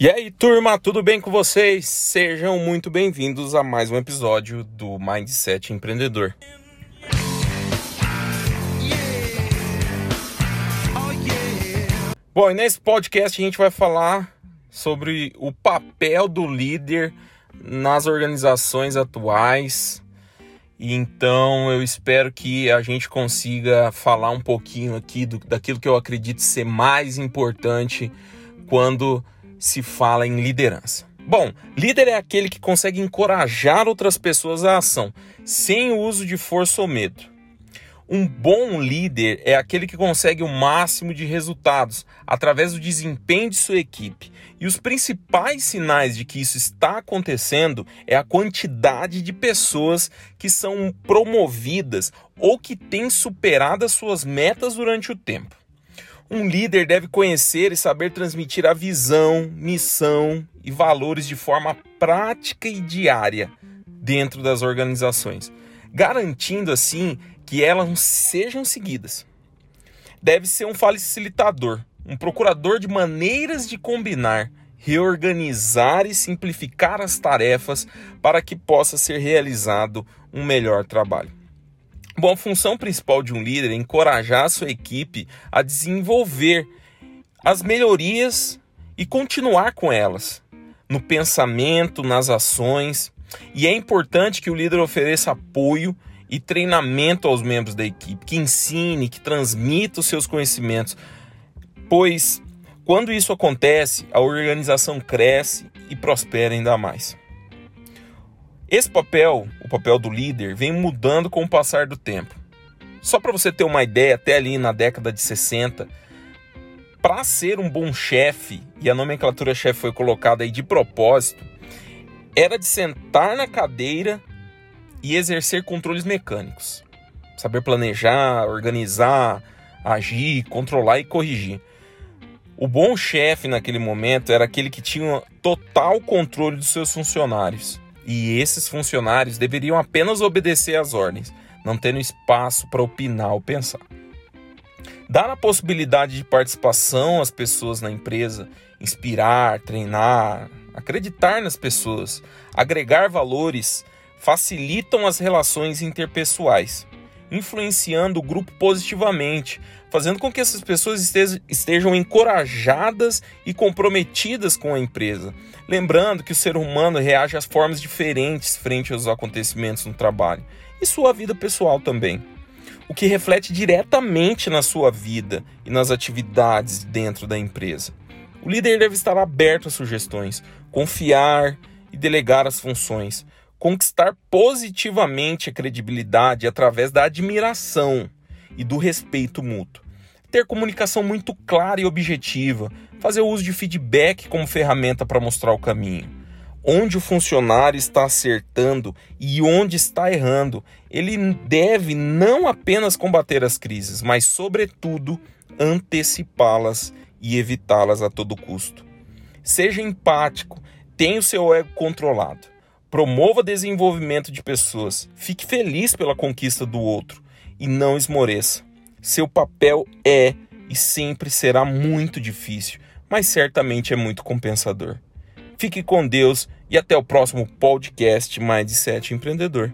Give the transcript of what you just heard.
E aí, turma, tudo bem com vocês? Sejam muito bem-vindos a mais um episódio do Mindset Empreendedor. Bom, e nesse podcast a gente vai falar sobre o papel do líder nas organizações atuais. E então eu espero que a gente consiga falar um pouquinho aqui do, daquilo que eu acredito ser mais importante quando se fala em liderança? Bom, líder é aquele que consegue encorajar outras pessoas à ação, sem o uso de força ou medo. Um bom líder é aquele que consegue o máximo de resultados através do desempenho de sua equipe. E os principais sinais de que isso está acontecendo é a quantidade de pessoas que são promovidas ou que têm superado as suas metas durante o tempo. Um líder deve conhecer e saber transmitir a visão, missão e valores de forma prática e diária dentro das organizações, garantindo assim que elas sejam seguidas. Deve ser um facilitador, um procurador de maneiras de combinar, reorganizar e simplificar as tarefas para que possa ser realizado um melhor trabalho. Bom, a função principal de um líder é encorajar a sua equipe a desenvolver as melhorias e continuar com elas no pensamento, nas ações. E é importante que o líder ofereça apoio e treinamento aos membros da equipe, que ensine, que transmita os seus conhecimentos, pois quando isso acontece, a organização cresce e prospera ainda mais. Esse papel, o papel do líder, vem mudando com o passar do tempo. Só para você ter uma ideia, até ali na década de 60, para ser um bom chefe, e a nomenclatura chefe foi colocada aí de propósito, era de sentar na cadeira e exercer controles mecânicos. Saber planejar, organizar, agir, controlar e corrigir. O bom chefe naquele momento era aquele que tinha total controle dos seus funcionários e esses funcionários deveriam apenas obedecer às ordens, não tendo espaço para opinar ou pensar. Dar a possibilidade de participação às pessoas na empresa, inspirar, treinar, acreditar nas pessoas, agregar valores, facilitam as relações interpessoais, influenciando o grupo positivamente, fazendo com que essas pessoas estejam encorajadas e comprometidas com a empresa. Lembrando que o ser humano reage às formas diferentes frente aos acontecimentos no trabalho e sua vida pessoal também, o que reflete diretamente na sua vida e nas atividades dentro da empresa. O líder deve estar aberto a sugestões, confiar e delegar as funções, conquistar positivamente a credibilidade através da admiração e do respeito mútuo. Ter comunicação muito clara e objetiva, fazer uso de feedback como ferramenta para mostrar o caminho. Onde o funcionário está acertando e onde está errando, ele deve não apenas combater as crises, mas, sobretudo, antecipá-las e evitá-las a todo custo. Seja empático, tenha o seu ego controlado. Promova desenvolvimento de pessoas. Fique feliz pela conquista do outro e não esmoreça. Seu papel é e sempre será muito difícil, mas certamente é muito compensador. Fique com Deus e até o próximo podcast Mindset Empreendedor.